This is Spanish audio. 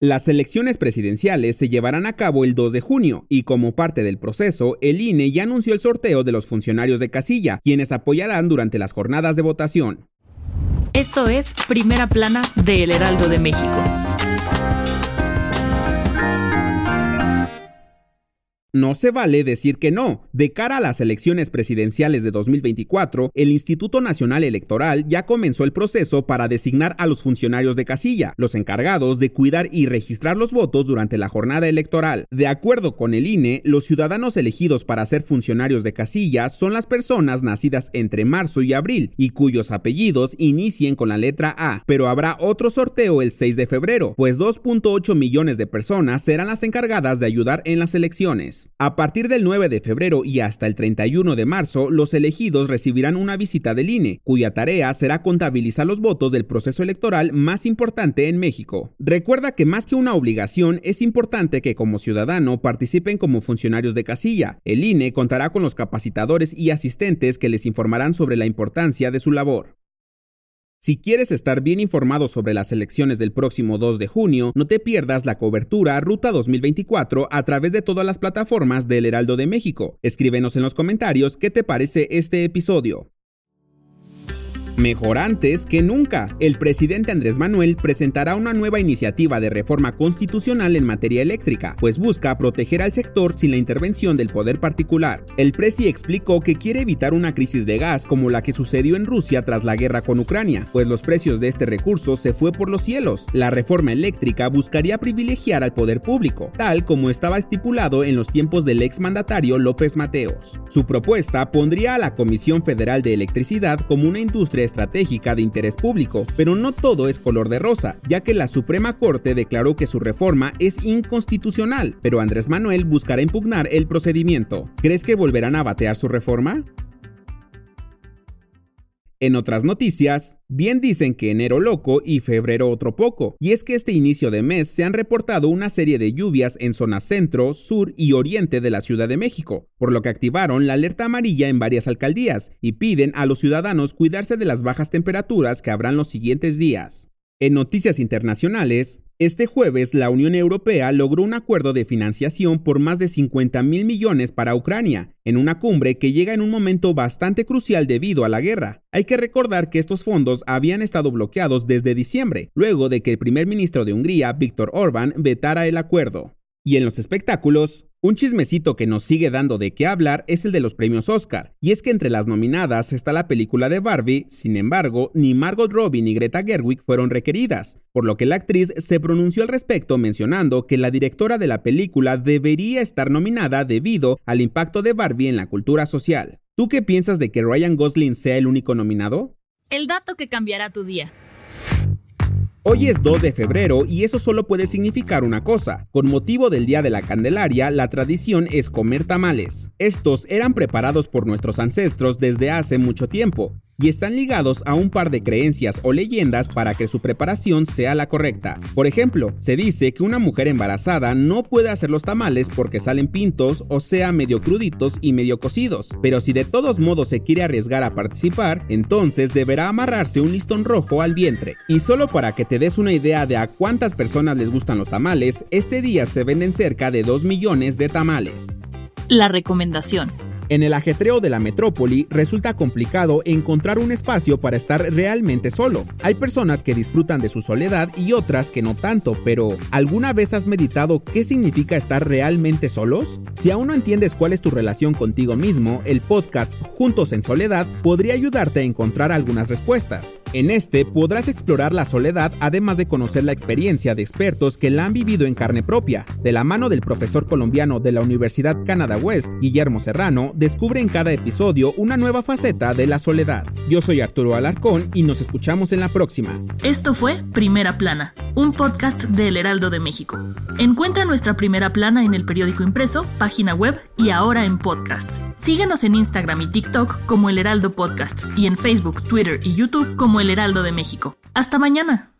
Las elecciones presidenciales se llevarán a cabo el 2 de junio y como parte del proceso, el INE ya anunció el sorteo de los funcionarios de casilla, quienes apoyarán durante las jornadas de votación. Esto es Primera Plana de El Heraldo de México. No se vale decir que no. De cara a las elecciones presidenciales de 2024, el Instituto Nacional Electoral ya comenzó el proceso para designar a los funcionarios de casilla, los encargados de cuidar y registrar los votos durante la jornada electoral. De acuerdo con el INE, los ciudadanos elegidos para ser funcionarios de casilla son las personas nacidas entre marzo y abril y cuyos apellidos inicien con la letra A, pero habrá otro sorteo el 6 de febrero, pues 2.8 millones de personas serán las encargadas de ayudar en las elecciones. A partir del 9 de febrero y hasta el 31 de marzo, los elegidos recibirán una visita del INE, cuya tarea será contabilizar los votos del proceso electoral más importante en México. Recuerda que más que una obligación, es importante que como ciudadano participen como funcionarios de casilla. El INE contará con los capacitadores y asistentes que les informarán sobre la importancia de su labor. Si quieres estar bien informado sobre las elecciones del próximo 2 de junio, no te pierdas la cobertura Ruta 2024 a través de todas las plataformas del Heraldo de México. Escríbenos en los comentarios qué te parece este episodio. Mejor antes que nunca, el presidente Andrés Manuel presentará una nueva iniciativa de reforma constitucional en materia eléctrica, pues busca proteger al sector sin la intervención del poder particular. El presi explicó que quiere evitar una crisis de gas como la que sucedió en Rusia tras la guerra con Ucrania, pues los precios de este recurso se fue por los cielos. La reforma eléctrica buscaría privilegiar al poder público, tal como estaba estipulado en los tiempos del exmandatario López Mateos. Su propuesta pondría a la Comisión Federal de Electricidad como una industria estratégica de interés público, pero no todo es color de rosa, ya que la Suprema Corte declaró que su reforma es inconstitucional, pero Andrés Manuel buscará impugnar el procedimiento. ¿Crees que volverán a batear su reforma? En otras noticias, bien dicen que enero loco y febrero otro poco, y es que este inicio de mes se han reportado una serie de lluvias en zonas centro, sur y oriente de la Ciudad de México, por lo que activaron la alerta amarilla en varias alcaldías y piden a los ciudadanos cuidarse de las bajas temperaturas que habrán los siguientes días. En noticias internacionales, este jueves la Unión Europea logró un acuerdo de financiación por más de 50 mil millones para Ucrania, en una cumbre que llega en un momento bastante crucial debido a la guerra. Hay que recordar que estos fondos habían estado bloqueados desde diciembre, luego de que el primer ministro de Hungría, Víctor Orbán, vetara el acuerdo. Y en los espectáculos, un chismecito que nos sigue dando de qué hablar es el de los premios Oscar, y es que entre las nominadas está la película de Barbie, sin embargo, ni Margot Robbie ni Greta Gerwig fueron requeridas, por lo que la actriz se pronunció al respecto mencionando que la directora de la película debería estar nominada debido al impacto de Barbie en la cultura social. ¿Tú qué piensas de que Ryan Gosling sea el único nominado? El dato que cambiará tu día. Hoy es 2 de febrero y eso solo puede significar una cosa. Con motivo del Día de la Candelaria, la tradición es comer tamales. Estos eran preparados por nuestros ancestros desde hace mucho tiempo y están ligados a un par de creencias o leyendas para que su preparación sea la correcta. Por ejemplo, se dice que una mujer embarazada no puede hacer los tamales porque salen pintos o sea medio cruditos y medio cocidos, pero si de todos modos se quiere arriesgar a participar, entonces deberá amarrarse un listón rojo al vientre. Y solo para que te des una idea de a cuántas personas les gustan los tamales, este día se venden cerca de 2 millones de tamales. La recomendación. En el ajetreo de la metrópoli resulta complicado encontrar un espacio para estar realmente solo. Hay personas que disfrutan de su soledad y otras que no tanto, pero ¿alguna vez has meditado qué significa estar realmente solos? Si aún no entiendes cuál es tu relación contigo mismo, el podcast Juntos en Soledad podría ayudarte a encontrar algunas respuestas. En este podrás explorar la soledad además de conocer la experiencia de expertos que la han vivido en carne propia, de la mano del profesor colombiano de la Universidad Canada West, Guillermo Serrano, descubre en cada episodio una nueva faceta de la soledad. Yo soy Arturo Alarcón y nos escuchamos en la próxima. Esto fue Primera Plana, un podcast del Heraldo de México. Encuentra nuestra Primera Plana en el periódico impreso, página web y ahora en podcast. Síguenos en Instagram y TikTok como El Heraldo Podcast y en Facebook, Twitter y YouTube como El Heraldo de México. Hasta mañana.